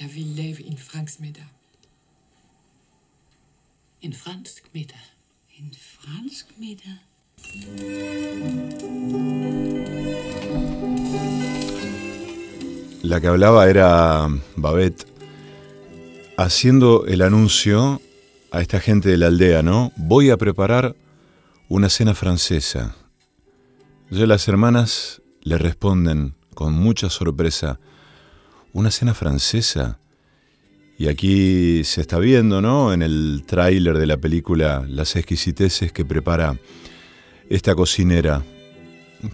Jeg vil lave en fransk middag. En fransk middag. En fransk middag. La que hablaba era Babette haciendo el anuncio a esta gente de la aldea, ¿no? Voy a preparar una cena francesa. Yo las hermanas le responden con mucha sorpresa, ¿una cena francesa? Y aquí se está viendo, ¿no? En el tráiler de la película las exquisiteces que prepara esta cocinera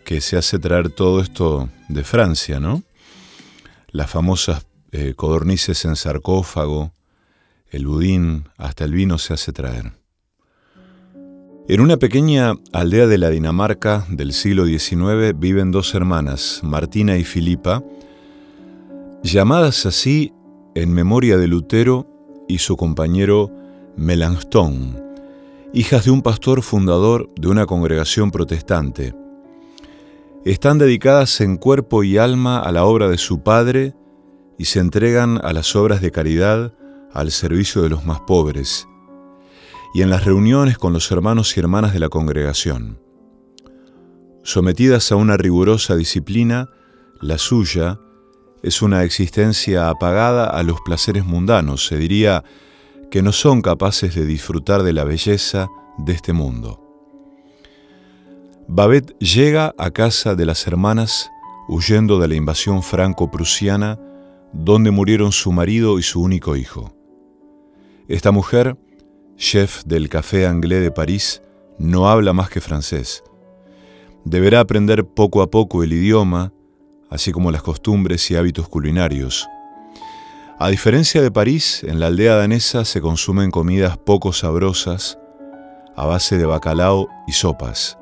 que se hace traer todo esto de Francia, ¿no? Las famosas eh, codornices en sarcófago, el budín, hasta el vino se hace traer. En una pequeña aldea de la Dinamarca del siglo XIX viven dos hermanas, Martina y Filipa, llamadas así en memoria de Lutero y su compañero Melanchthon, hijas de un pastor fundador de una congregación protestante. Están dedicadas en cuerpo y alma a la obra de su padre y se entregan a las obras de caridad al servicio de los más pobres y en las reuniones con los hermanos y hermanas de la congregación. Sometidas a una rigurosa disciplina, la suya es una existencia apagada a los placeres mundanos, se diría que no son capaces de disfrutar de la belleza de este mundo. Babette llega a casa de las hermanas huyendo de la invasión franco-prusiana donde murieron su marido y su único hijo. Esta mujer, chef del Café Anglais de París, no habla más que francés. Deberá aprender poco a poco el idioma, así como las costumbres y hábitos culinarios. A diferencia de París, en la aldea danesa se consumen comidas poco sabrosas a base de bacalao y sopas.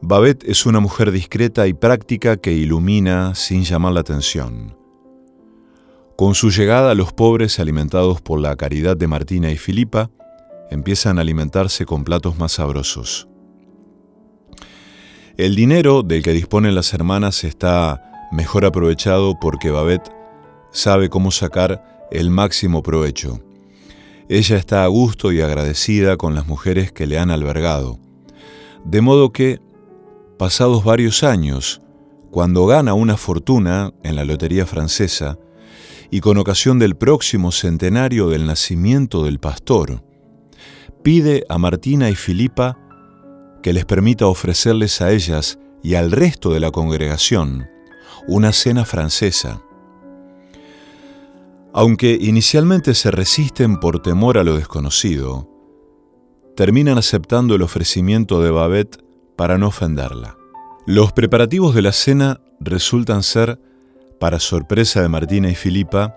Babette es una mujer discreta y práctica que ilumina sin llamar la atención. Con su llegada, los pobres, alimentados por la caridad de Martina y Filipa, empiezan a alimentarse con platos más sabrosos. El dinero del que disponen las hermanas está mejor aprovechado porque Babette sabe cómo sacar el máximo provecho. Ella está a gusto y agradecida con las mujeres que le han albergado. De modo que, pasados varios años, cuando gana una fortuna en la lotería francesa, y con ocasión del próximo centenario del nacimiento del pastor, pide a Martina y Filipa que les permita ofrecerles a ellas y al resto de la congregación una cena francesa. Aunque inicialmente se resisten por temor a lo desconocido, terminan aceptando el ofrecimiento de Babette para no ofenderla. Los preparativos de la cena resultan ser para sorpresa de Martina y Filipa,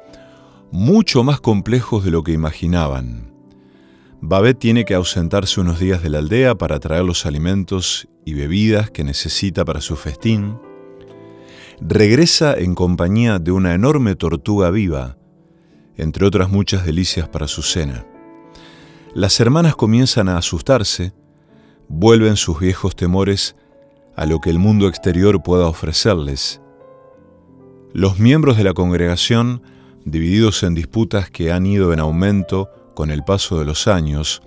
mucho más complejos de lo que imaginaban. Babette tiene que ausentarse unos días de la aldea para traer los alimentos y bebidas que necesita para su festín. Regresa en compañía de una enorme tortuga viva, entre otras muchas delicias para su cena. Las hermanas comienzan a asustarse, vuelven sus viejos temores a lo que el mundo exterior pueda ofrecerles, los miembros de la congregación, divididos en disputas que han ido en aumento con el paso de los años,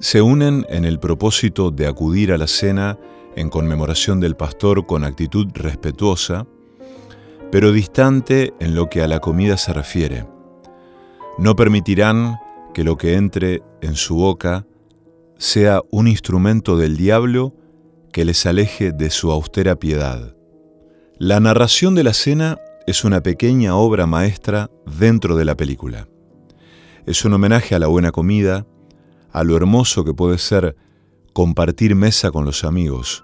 se unen en el propósito de acudir a la cena en conmemoración del pastor con actitud respetuosa, pero distante en lo que a la comida se refiere. No permitirán que lo que entre en su boca sea un instrumento del diablo que les aleje de su austera piedad. La narración de la cena es una pequeña obra maestra dentro de la película. Es un homenaje a la buena comida, a lo hermoso que puede ser compartir mesa con los amigos.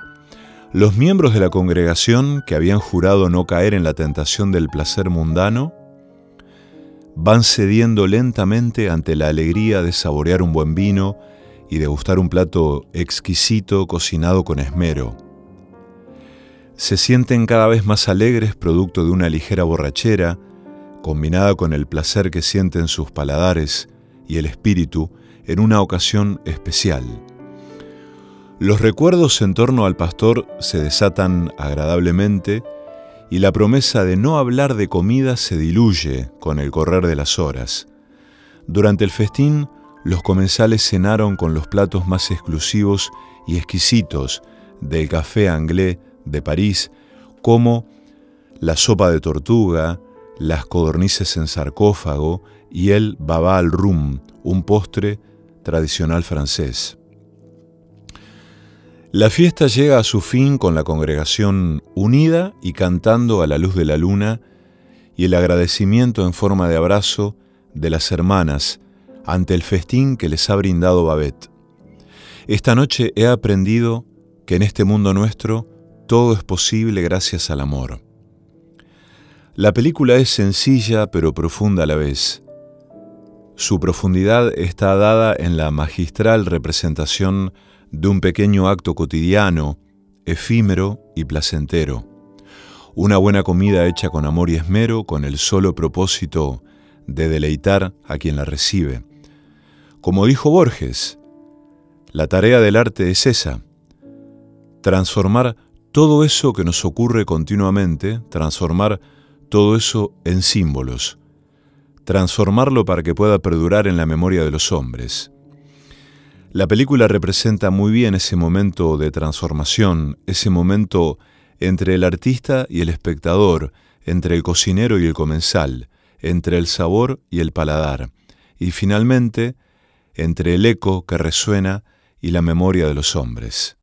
Los miembros de la congregación que habían jurado no caer en la tentación del placer mundano, van cediendo lentamente ante la alegría de saborear un buen vino y degustar un plato exquisito cocinado con esmero se sienten cada vez más alegres producto de una ligera borrachera, combinada con el placer que sienten sus paladares y el espíritu en una ocasión especial. Los recuerdos en torno al pastor se desatan agradablemente y la promesa de no hablar de comida se diluye con el correr de las horas. Durante el festín, los comensales cenaron con los platos más exclusivos y exquisitos del café anglais de París, como la sopa de tortuga, las codornices en sarcófago y el baba al rum, un postre tradicional francés. La fiesta llega a su fin con la congregación unida y cantando a la luz de la luna y el agradecimiento en forma de abrazo de las hermanas ante el festín que les ha brindado Babette. Esta noche he aprendido que en este mundo nuestro todo es posible gracias al amor. La película es sencilla pero profunda a la vez. Su profundidad está dada en la magistral representación de un pequeño acto cotidiano, efímero y placentero. Una buena comida hecha con amor y esmero con el solo propósito de deleitar a quien la recibe. Como dijo Borges, la tarea del arte es esa, transformar todo eso que nos ocurre continuamente, transformar todo eso en símbolos, transformarlo para que pueda perdurar en la memoria de los hombres. La película representa muy bien ese momento de transformación, ese momento entre el artista y el espectador, entre el cocinero y el comensal, entre el sabor y el paladar, y finalmente entre el eco que resuena y la memoria de los hombres.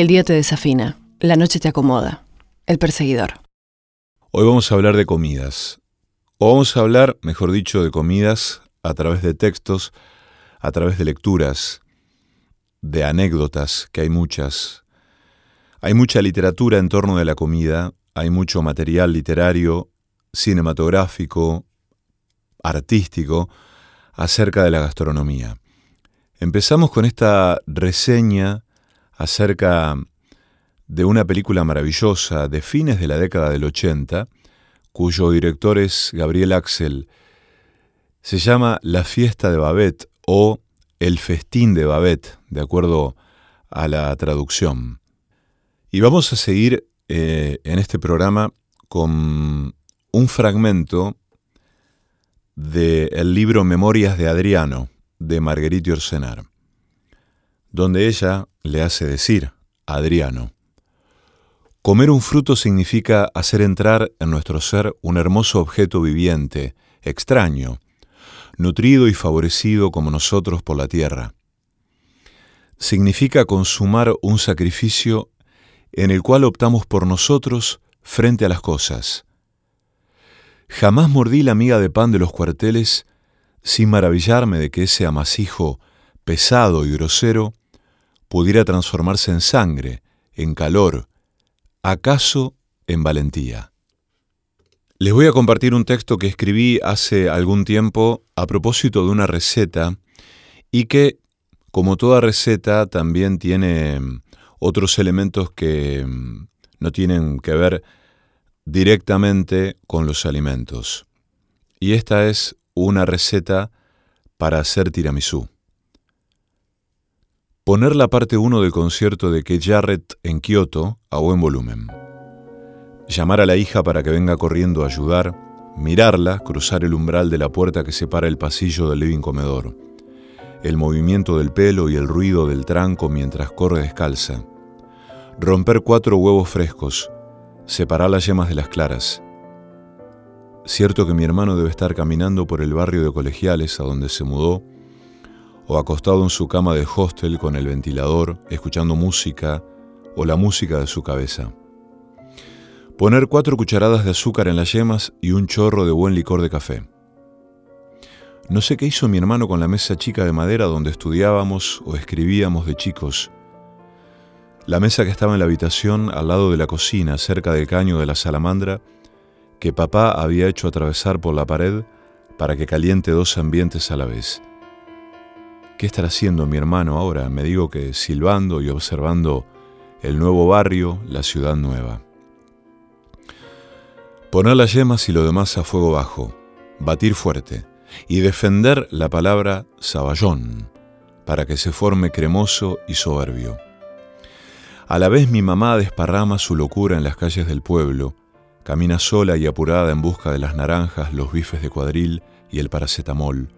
El día te desafina, la noche te acomoda. El perseguidor. Hoy vamos a hablar de comidas. O vamos a hablar, mejor dicho, de comidas a través de textos, a través de lecturas, de anécdotas, que hay muchas, Hay mucha literatura en torno de la comida, hay mucho material literario, cinematográfico, artístico, acerca de la gastronomía. Empezamos con esta reseña acerca de una película maravillosa de fines de la década del 80, cuyo director es Gabriel Axel. Se llama La fiesta de Babette o El festín de Babette, de acuerdo a la traducción. Y vamos a seguir eh, en este programa con un fragmento del libro Memorias de Adriano, de Marguerite Orsenar, donde ella le hace decir Adriano, Comer un fruto significa hacer entrar en nuestro ser un hermoso objeto viviente, extraño, nutrido y favorecido como nosotros por la tierra. Significa consumar un sacrificio en el cual optamos por nosotros frente a las cosas. Jamás mordí la miga de pan de los cuarteles sin maravillarme de que ese amasijo pesado y grosero pudiera transformarse en sangre, en calor, acaso en valentía. Les voy a compartir un texto que escribí hace algún tiempo a propósito de una receta y que, como toda receta, también tiene mm, otros elementos que mm, no tienen que ver directamente con los alimentos. Y esta es una receta para hacer tiramisú. Poner la parte 1 del concierto de Keith Jarrett en Kioto a buen volumen. Llamar a la hija para que venga corriendo a ayudar, mirarla cruzar el umbral de la puerta que separa el pasillo del living comedor, el movimiento del pelo y el ruido del tranco mientras corre descalza, romper cuatro huevos frescos, separar las yemas de las claras. Cierto que mi hermano debe estar caminando por el barrio de colegiales a donde se mudó o acostado en su cama de hostel con el ventilador, escuchando música o la música de su cabeza. Poner cuatro cucharadas de azúcar en las yemas y un chorro de buen licor de café. No sé qué hizo mi hermano con la mesa chica de madera donde estudiábamos o escribíamos de chicos. La mesa que estaba en la habitación al lado de la cocina, cerca del caño de la salamandra, que papá había hecho atravesar por la pared para que caliente dos ambientes a la vez. ¿Qué estará haciendo mi hermano ahora? Me digo que silbando y observando el nuevo barrio, la ciudad nueva. Poner las yemas y lo demás a fuego bajo, batir fuerte y defender la palabra saballón para que se forme cremoso y soberbio. A la vez mi mamá desparrama su locura en las calles del pueblo, camina sola y apurada en busca de las naranjas, los bifes de cuadril y el paracetamol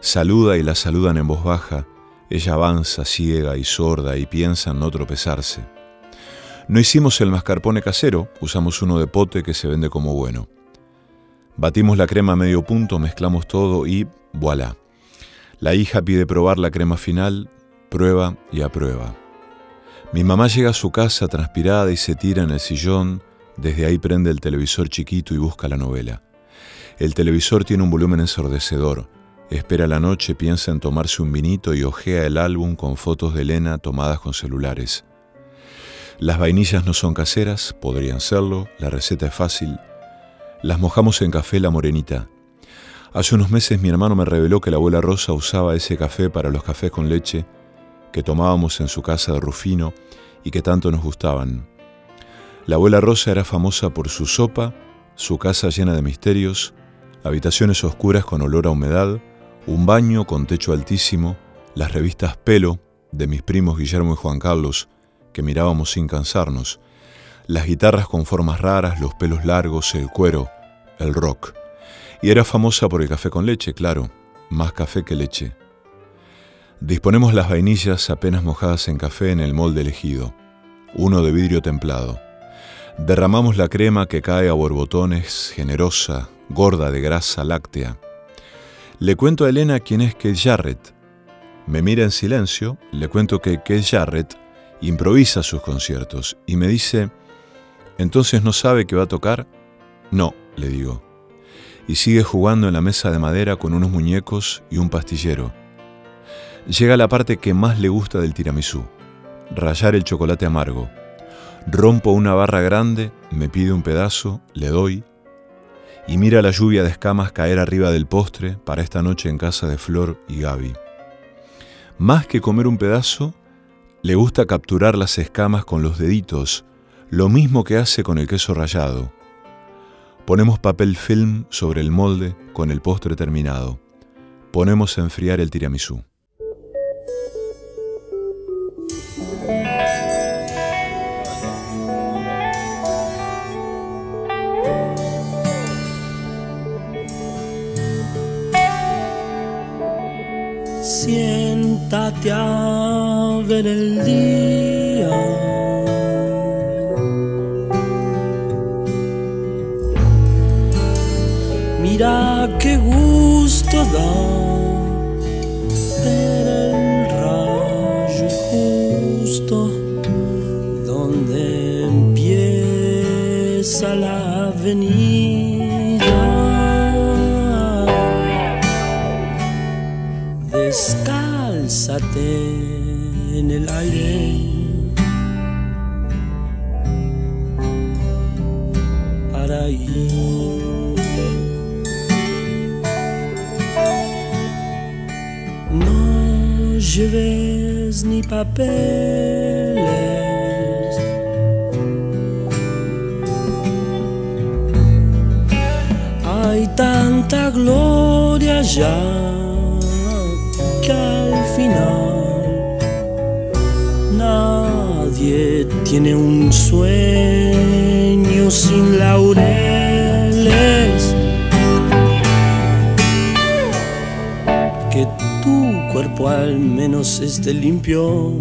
Saluda y la saludan en voz baja. Ella avanza ciega y sorda y piensa en no tropezarse. No hicimos el mascarpone casero, usamos uno de pote que se vende como bueno. Batimos la crema a medio punto, mezclamos todo y voilà. La hija pide probar la crema final, prueba y aprueba. Mi mamá llega a su casa transpirada y se tira en el sillón, desde ahí prende el televisor chiquito y busca la novela. El televisor tiene un volumen ensordecedor. Espera la noche, piensa en tomarse un vinito y ojea el álbum con fotos de Elena tomadas con celulares. Las vainillas no son caseras, podrían serlo, la receta es fácil. Las mojamos en café la morenita. Hace unos meses mi hermano me reveló que la abuela Rosa usaba ese café para los cafés con leche que tomábamos en su casa de Rufino y que tanto nos gustaban. La abuela Rosa era famosa por su sopa, su casa llena de misterios, habitaciones oscuras con olor a humedad, un baño con techo altísimo, las revistas Pelo de mis primos Guillermo y Juan Carlos, que mirábamos sin cansarnos, las guitarras con formas raras, los pelos largos, el cuero, el rock. Y era famosa por el café con leche, claro, más café que leche. Disponemos las vainillas apenas mojadas en café en el molde elegido, uno de vidrio templado. Derramamos la crema que cae a borbotones, generosa, gorda de grasa láctea. Le cuento a Elena quién es Keith Jarrett. Me mira en silencio, le cuento que Keith Jarrett improvisa sus conciertos y me dice, ¿entonces no sabe que va a tocar? No, le digo. Y sigue jugando en la mesa de madera con unos muñecos y un pastillero. Llega la parte que más le gusta del tiramisú, rayar el chocolate amargo. Rompo una barra grande, me pide un pedazo, le doy, y mira la lluvia de escamas caer arriba del postre para esta noche en casa de Flor y Gaby. Más que comer un pedazo, le gusta capturar las escamas con los deditos, lo mismo que hace con el queso rallado. Ponemos papel film sobre el molde con el postre terminado. Ponemos a enfriar el tiramisú. Siéntate a ver el día. Mira qué gusto da ver el rayo justo donde empieza la avenida. El aire. Para ir. No lleves ni papeles. Hay tanta gloria ya nadie tiene un sueño sin laureles. Que tu cuerpo al menos esté limpio.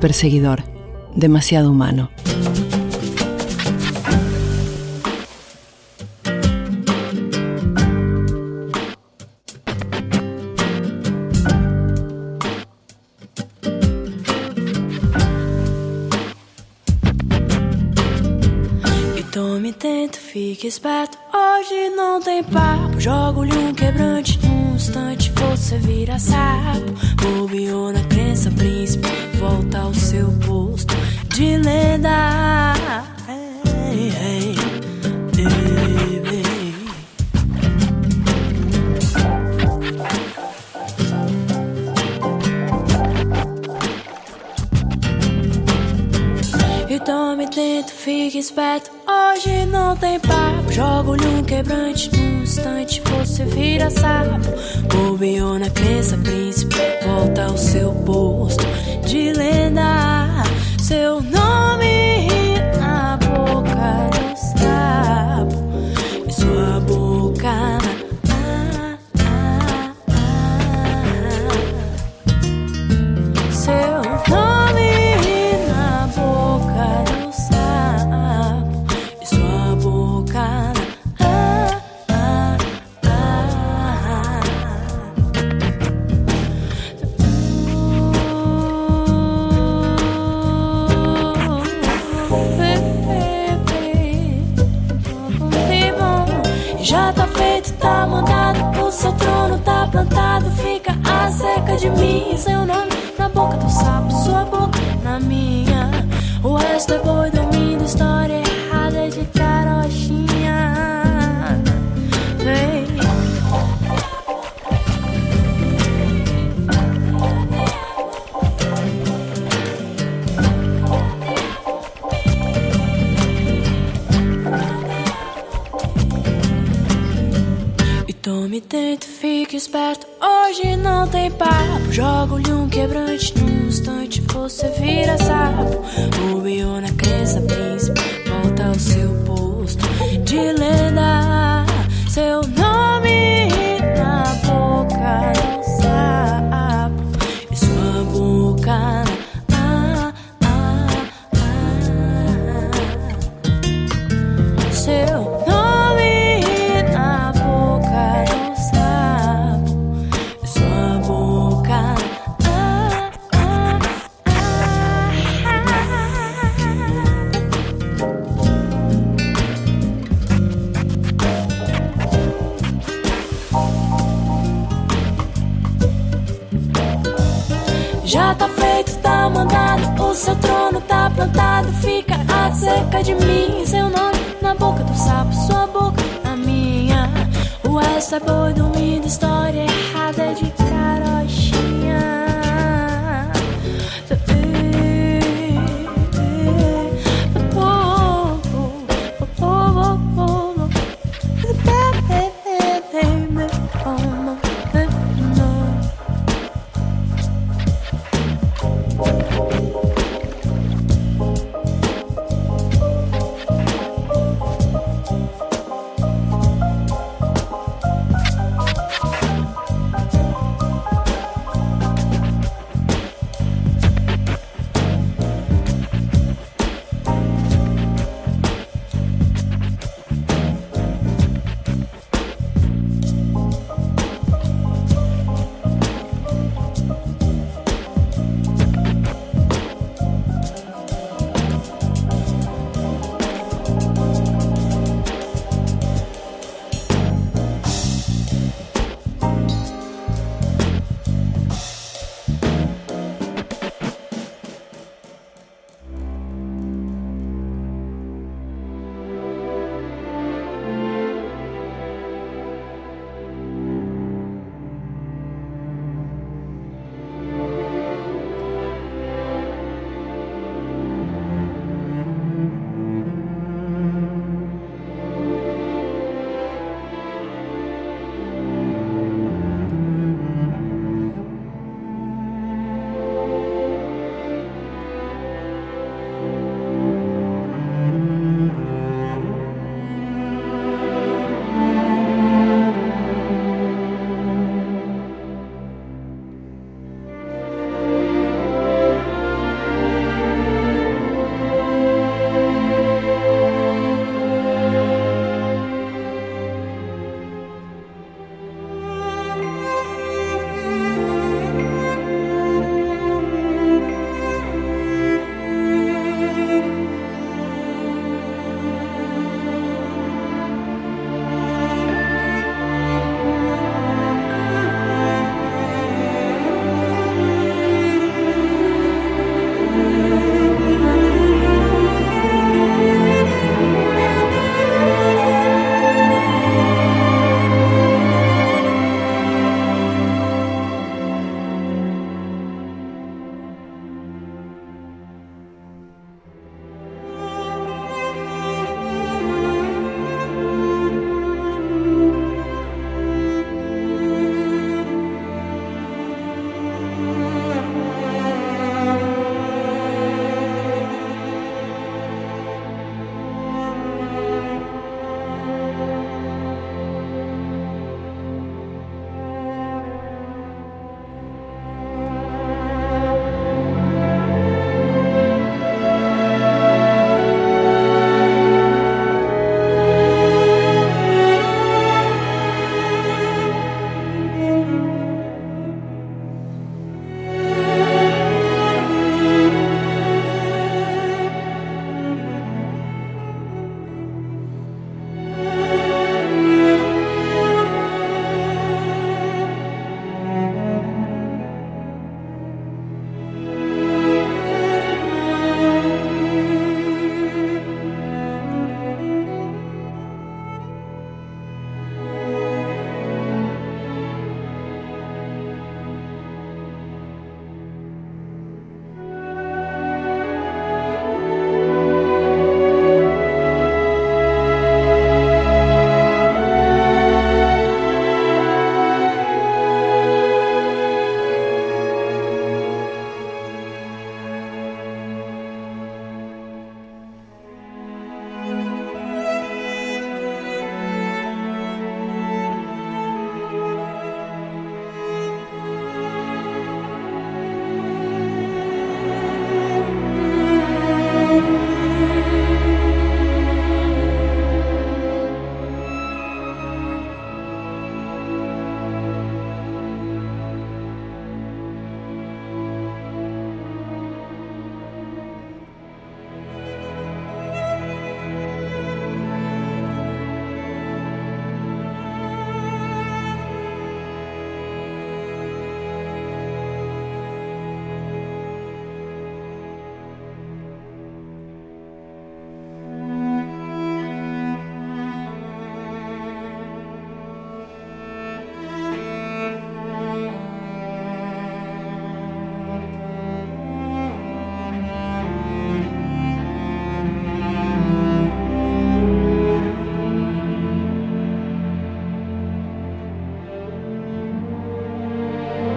Perseguidor, demasiado humano. plantado fica acerca de mim. Seu nome na boca do sapo, sua boca na minha. O resto é boi dormindo, história errada é de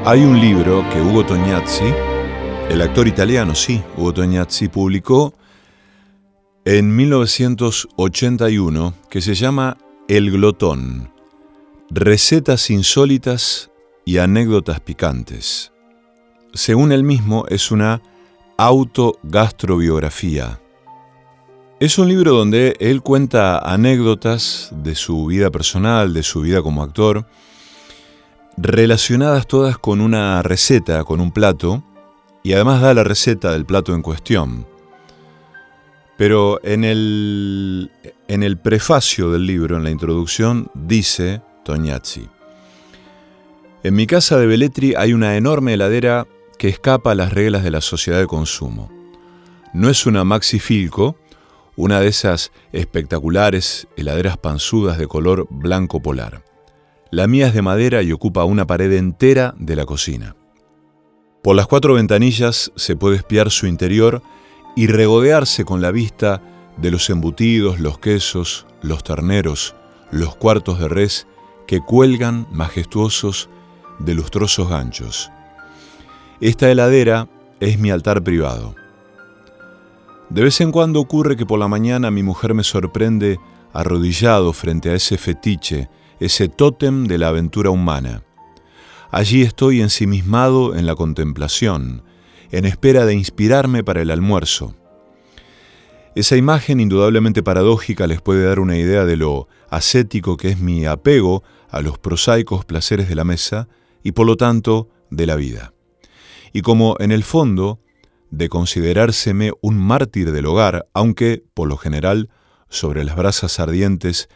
Hay un libro que Hugo Tognazzi, el actor italiano, sí, Hugo Tognazzi, publicó en 1981 que se llama El Glotón, Recetas insólitas y anécdotas picantes. Según él mismo, es una autogastrobiografía. Es un libro donde él cuenta anécdotas de su vida personal, de su vida como actor, relacionadas todas con una receta, con un plato, y además da la receta del plato en cuestión. Pero en el, en el prefacio del libro, en la introducción, dice Tognazzi, en mi casa de Belletri hay una enorme heladera que escapa a las reglas de la sociedad de consumo. No es una Maxi Filco, una de esas espectaculares heladeras panzudas de color blanco polar. La mía es de madera y ocupa una pared entera de la cocina. Por las cuatro ventanillas se puede espiar su interior y regodearse con la vista de los embutidos, los quesos, los terneros, los cuartos de res que cuelgan majestuosos de lustrosos ganchos. Esta heladera es mi altar privado. De vez en cuando ocurre que por la mañana mi mujer me sorprende arrodillado frente a ese fetiche ese tótem de la aventura humana. Allí estoy ensimismado en la contemplación, en espera de inspirarme para el almuerzo. Esa imagen indudablemente paradójica les puede dar una idea de lo ascético que es mi apego a los prosaicos placeres de la mesa y por lo tanto de la vida. Y como en el fondo de considerárseme un mártir del hogar, aunque, por lo general, sobre las brasas ardientes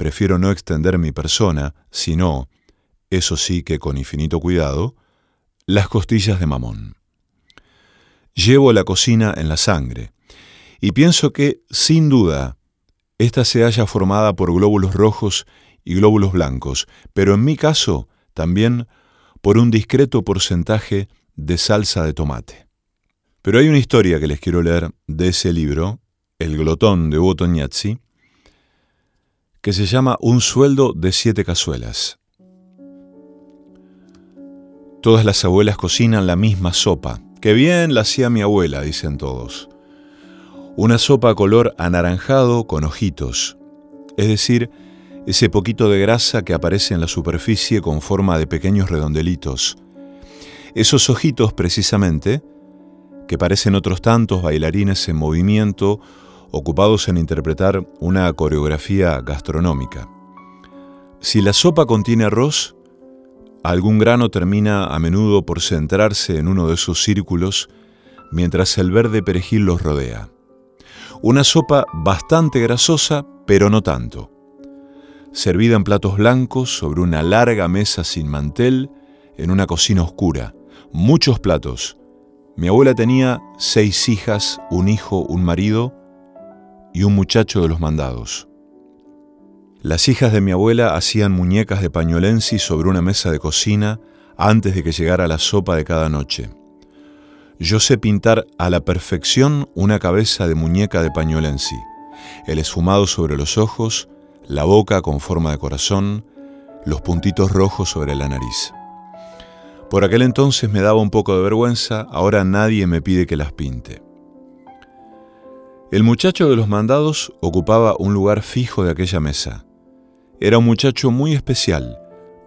prefiero no extender mi persona, sino, eso sí que con infinito cuidado, las costillas de mamón. Llevo la cocina en la sangre, y pienso que, sin duda, ésta se haya formada por glóbulos rojos y glóbulos blancos, pero en mi caso también por un discreto porcentaje de salsa de tomate. Pero hay una historia que les quiero leer de ese libro, El glotón de Hugo Tognazzi, que se llama Un sueldo de siete cazuelas. Todas las abuelas cocinan la misma sopa. Qué bien la hacía mi abuela, dicen todos. Una sopa color anaranjado con ojitos, es decir, ese poquito de grasa que aparece en la superficie con forma de pequeños redondelitos. Esos ojitos, precisamente, que parecen otros tantos bailarines en movimiento ocupados en interpretar una coreografía gastronómica. Si la sopa contiene arroz, algún grano termina a menudo por centrarse en uno de esos círculos mientras el verde perejil los rodea. Una sopa bastante grasosa, pero no tanto. Servida en platos blancos sobre una larga mesa sin mantel en una cocina oscura. Muchos platos. Mi abuela tenía seis hijas, un hijo, un marido y un muchacho de los mandados. Las hijas de mi abuela hacían muñecas de pañolensi sobre una mesa de cocina antes de que llegara la sopa de cada noche. Yo sé pintar a la perfección una cabeza de muñeca de pañolensi, el esfumado sobre los ojos, la boca con forma de corazón, los puntitos rojos sobre la nariz. Por aquel entonces me daba un poco de vergüenza, ahora nadie me pide que las pinte. El muchacho de los mandados ocupaba un lugar fijo de aquella mesa. Era un muchacho muy especial,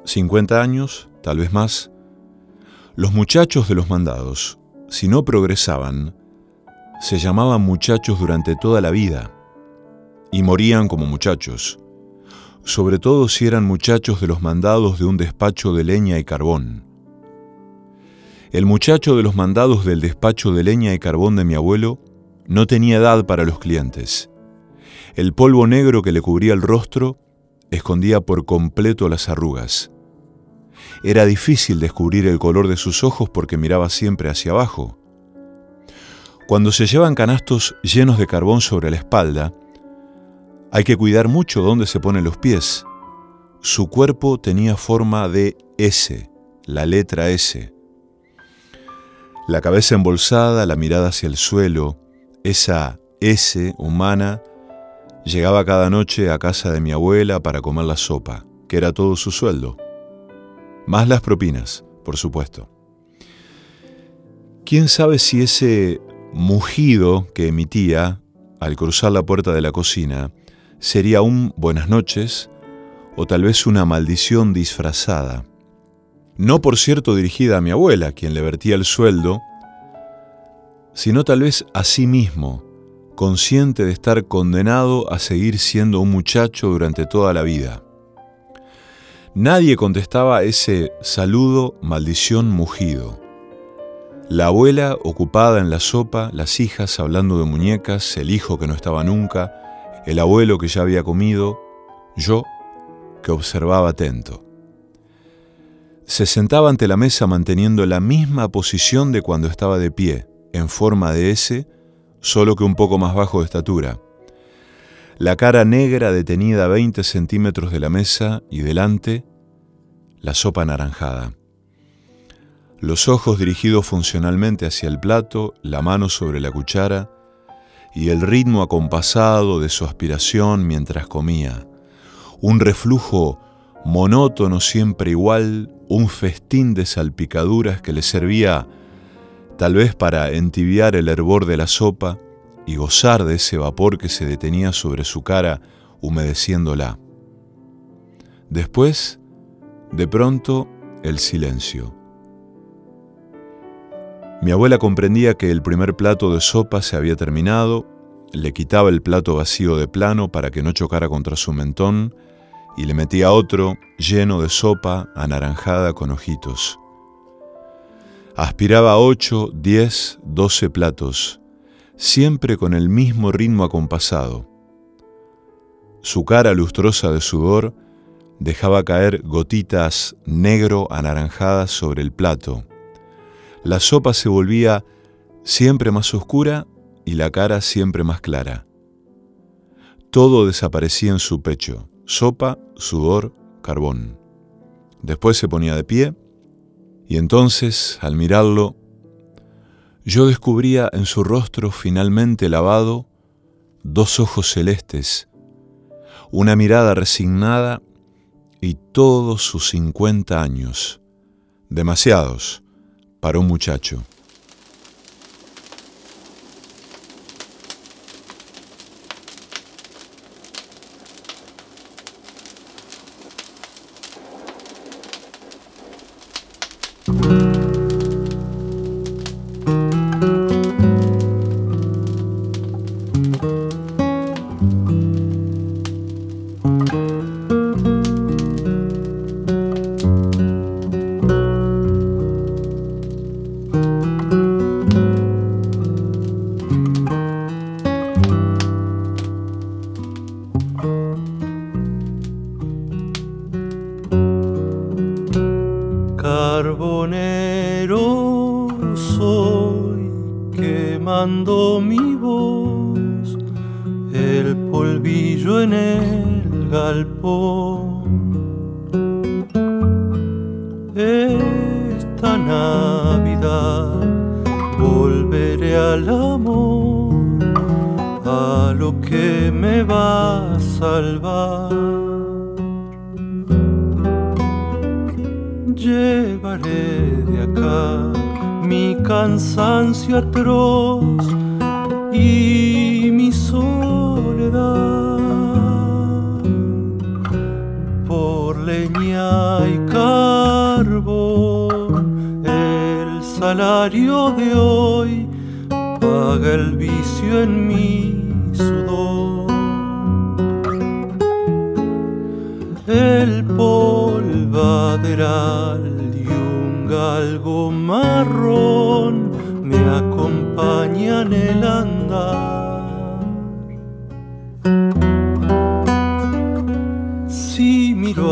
50 años, tal vez más. Los muchachos de los mandados, si no progresaban, se llamaban muchachos durante toda la vida y morían como muchachos, sobre todo si eran muchachos de los mandados de un despacho de leña y carbón. El muchacho de los mandados del despacho de leña y carbón de mi abuelo no tenía edad para los clientes. El polvo negro que le cubría el rostro escondía por completo las arrugas. Era difícil descubrir el color de sus ojos porque miraba siempre hacia abajo. Cuando se llevan canastos llenos de carbón sobre la espalda, hay que cuidar mucho dónde se ponen los pies. Su cuerpo tenía forma de S, la letra S. La cabeza embolsada, la mirada hacia el suelo, esa S humana llegaba cada noche a casa de mi abuela para comer la sopa, que era todo su sueldo. Más las propinas, por supuesto. ¿Quién sabe si ese mugido que emitía al cruzar la puerta de la cocina sería un buenas noches o tal vez una maldición disfrazada? No por cierto dirigida a mi abuela, quien le vertía el sueldo, sino tal vez a sí mismo, consciente de estar condenado a seguir siendo un muchacho durante toda la vida. Nadie contestaba ese saludo, maldición, mugido. La abuela ocupada en la sopa, las hijas hablando de muñecas, el hijo que no estaba nunca, el abuelo que ya había comido, yo que observaba atento. Se sentaba ante la mesa manteniendo la misma posición de cuando estaba de pie, en forma de S, solo que un poco más bajo de estatura. La cara negra detenida a 20 centímetros de la mesa y delante, la sopa anaranjada. Los ojos dirigidos funcionalmente hacia el plato, la mano sobre la cuchara y el ritmo acompasado de su aspiración mientras comía. Un reflujo monótono siempre igual, un festín de salpicaduras que le servía tal vez para entibiar el hervor de la sopa y gozar de ese vapor que se detenía sobre su cara humedeciéndola. Después, de pronto, el silencio. Mi abuela comprendía que el primer plato de sopa se había terminado, le quitaba el plato vacío de plano para que no chocara contra su mentón y le metía otro lleno de sopa anaranjada con ojitos. Aspiraba ocho, diez, doce platos, siempre con el mismo ritmo acompasado. Su cara lustrosa de sudor dejaba caer gotitas negro anaranjadas sobre el plato. La sopa se volvía siempre más oscura y la cara siempre más clara. Todo desaparecía en su pecho, sopa, sudor, carbón. Después se ponía de pie y entonces, al mirarlo, yo descubría en su rostro finalmente lavado dos ojos celestes, una mirada resignada y todos sus cincuenta años, demasiados para un muchacho.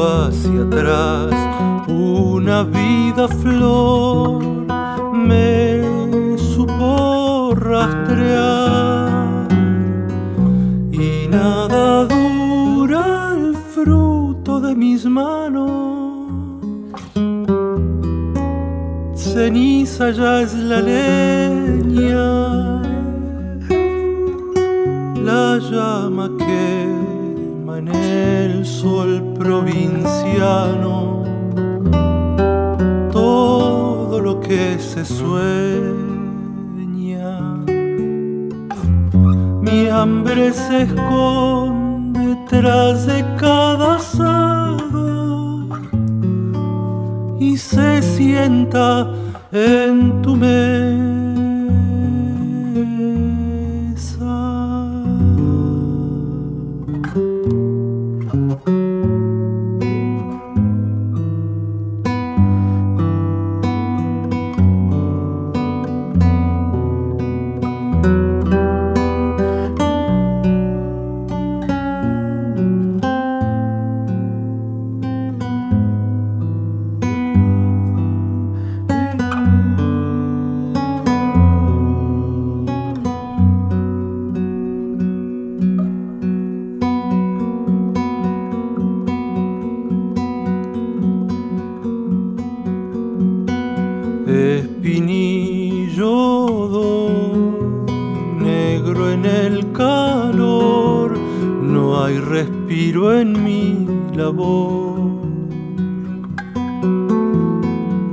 hacia atrás, una vida flor me supo rastrear y nada dura el fruto de mis manos. Ceniza ya es la leña, la llama el sol provinciano todo lo que se sueña. Mi hambre se esconde tras de cada asado y se sienta en tu mesa.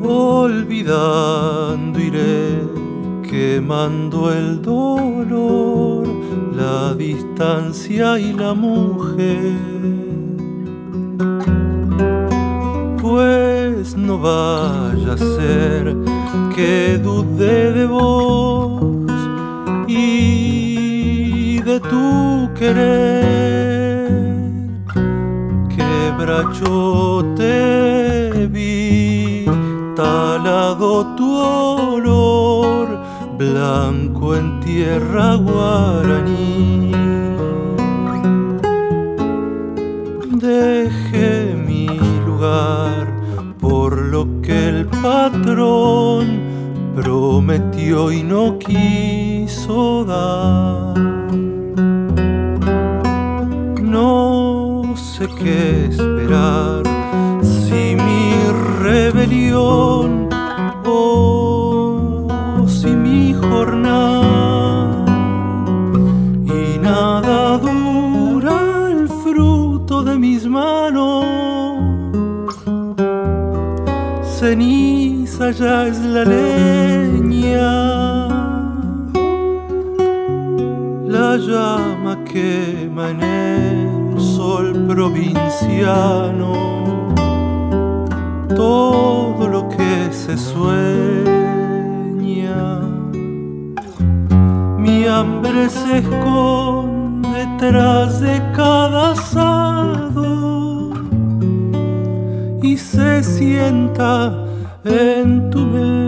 olvidando iré, quemando el dolor, la distancia y la mujer. Pues no vaya a ser que dude de vos y de tu querer, quebrachote vi Tálago tu olor blanco en tierra guaraní. Dejé mi lugar por lo que el patrón prometió y no quiso dar. No sé qué esperar rebelión. Oh, si mi jornal y nada dura el fruto de mis manos. Ceniza ya es la leña. La llama quema en el sol provinciano todo lo que se sueña. Mi hambre se esconde tras de cada asado y se sienta en tu mente.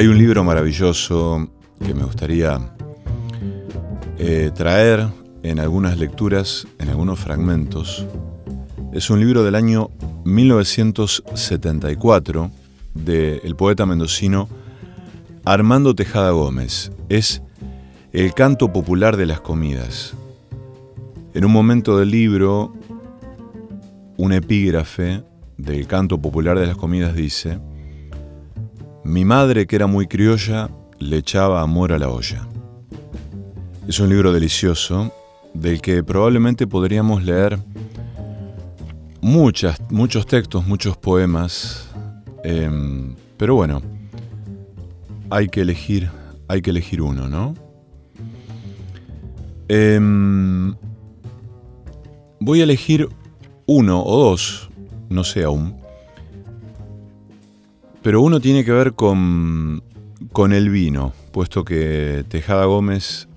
Hay un libro maravilloso que me gustaría eh, traer en algunas lecturas, en algunos fragmentos. Es un libro del año 1974 del poeta mendocino Armando Tejada Gómez. Es El canto popular de las comidas. En un momento del libro, un epígrafe del canto popular de las comidas dice, Mi madre, que era muy criolla, le echaba amor a la olla. Es un libro delicioso del que probablemente podríamos leer muchas, muchos textos, muchos poemas, em, pero bueno, hay que elegir, hay que elegir uno, ¿no? Em, voy a elegir uno o dos, no sé aún, pero uno tiene que ver con, con el vino, puesto que Tejada Gómez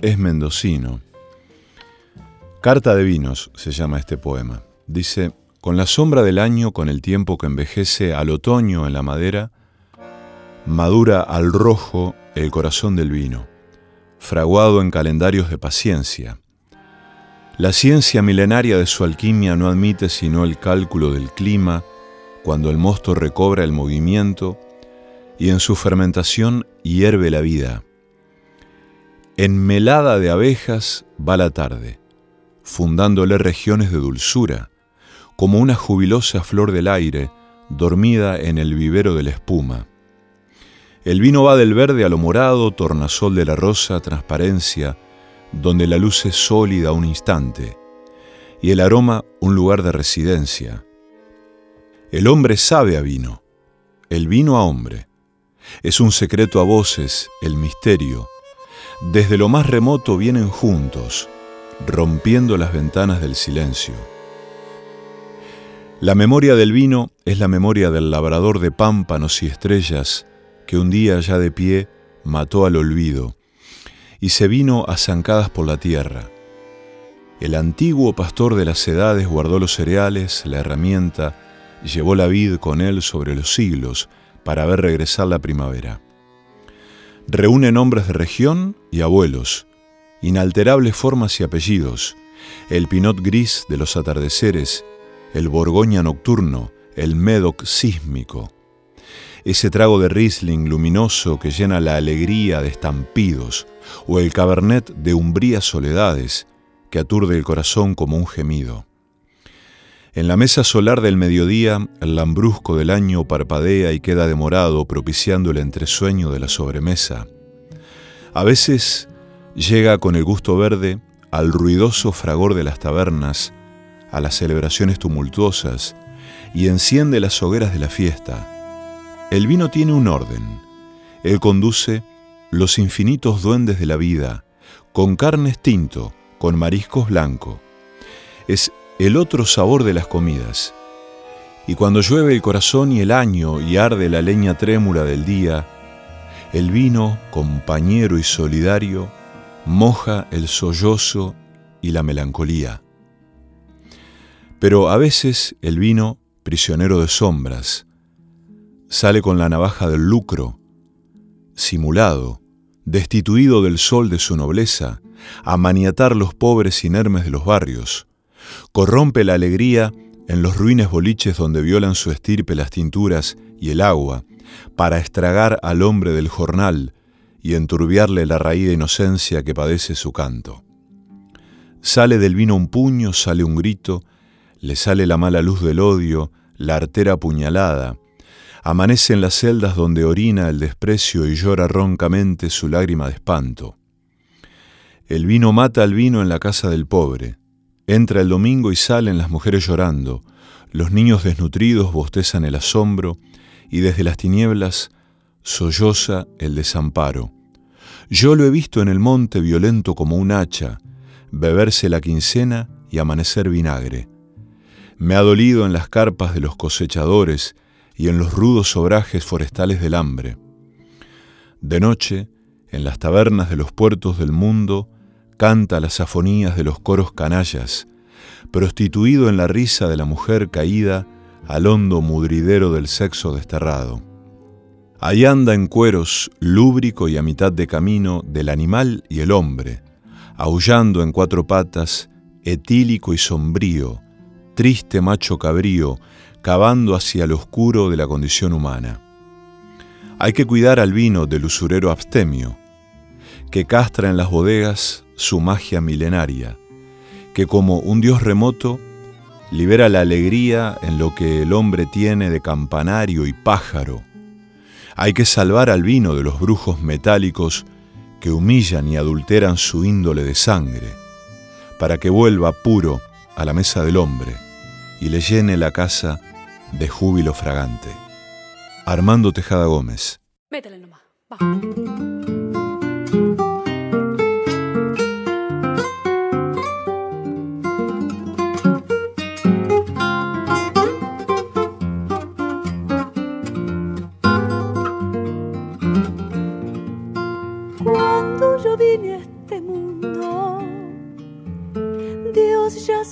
es mendocino. Carta de vinos se llama este poema. Dice, con la sombra del año, con el tiempo que envejece al otoño en la madera, madura al rojo el corazón del vino, fraguado en calendarios de paciencia. La ciencia milenaria de su alquimia no admite sino el cálculo del clima, cuando el mosto recobra el movimiento y en su fermentación hierve la vida. En melada de abejas va la tarde, fundándole regiones de dulzura, como una jubilosa flor del aire dormida en el vivero de la espuma. El vino va del verde a lo morado, tornasol de la rosa, transparencia, donde la luz es sólida un instante, y el aroma un lugar de residencia. El hombre sabe a vino, el vino a hombre. Es un secreto a voces, el misterio. Desde lo más remoto vienen juntos, rompiendo las ventanas del silencio. La memoria del vino es la memoria del labrador de pámpanos y estrellas que un día ya de pie mató al olvido y se vino a zancadas por la tierra. El antiguo pastor de las edades guardó los cereales, la herramienta, llevó la vid con él sobre los siglos para ver regresar la primavera. Reúne nombres de región y abuelos, inalterables formas y apellidos, el pinot gris de los atardeceres, el borgoña nocturno, el médoc sísmico, ese trago de Riesling luminoso que llena la alegría de estampidos, o el cabernet de umbrías soledades que aturde el corazón como un gemido. En la mesa solar del mediodía, el lambrusco del año parpadea y queda demorado, propiciando el entresueño de la sobremesa. A veces llega con el gusto verde al ruidoso fragor de las tabernas, a las celebraciones tumultuosas, y enciende las hogueras de la fiesta el vino tiene un orden. Él conduce los infinitos duendes de la vida, con carne tinto, con mariscos blanco. Es el otro sabor de las comidas. Y cuando llueve el corazón y el año y arde la leña trémula del día, el vino, compañero y solidario, moja el sollozo y la melancolía. Pero a veces el vino, prisionero de sombras, sale con la navaja del lucro, simulado, destituido del sol de su nobleza, a maniatar los pobres inermes de los barrios, corrompe la alegría en los ruines boliches donde violan su estirpe las tinturas y el agua, para estragar al hombre del jornal y enturbiarle la raída inocencia que padece su canto. Sale del vino un puño, sale un grito, le sale la mala luz del odio, la artera apuñalada, Amanece en las celdas donde orina el desprecio y llora roncamente su lágrima de espanto. El vino mata al vino en la casa del pobre. Entra el domingo y salen las mujeres llorando. Los niños desnutridos bostezan el asombro y desde las tinieblas solloza el desamparo. Yo lo he visto en el monte violento como un hacha, beberse la quincena y amanecer vinagre. Me ha dolido en las carpas de los cosechadores y en los rudos obrajes forestales del hambre. De noche, en las tabernas de los puertos del mundo, canta las afonías de los coros canallas, prostituido en la risa de la mujer caída al hondo mudridero del sexo desterrado. Ahí anda en cueros, lúbrico y a mitad de camino del animal y el hombre, aullando en cuatro patas, etílico y sombrío, triste macho cabrío, cavando hacia el oscuro de la condición humana. Hay que cuidar al vino del usurero abstemio, que castra en las bodegas su magia milenaria, que como un dios remoto libera la alegría en lo que el hombre tiene de campanario y pájaro, hay que salvar al vino de los brujos metálicos que humillan y adulteran su índole de sangre, para que vuelva puro a la mesa del hombre y le llene la casa de júbilo fragante. Armando Tejada Gómez. Nomás.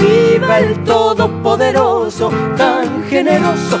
Viva el Todopoderoso, tan generoso,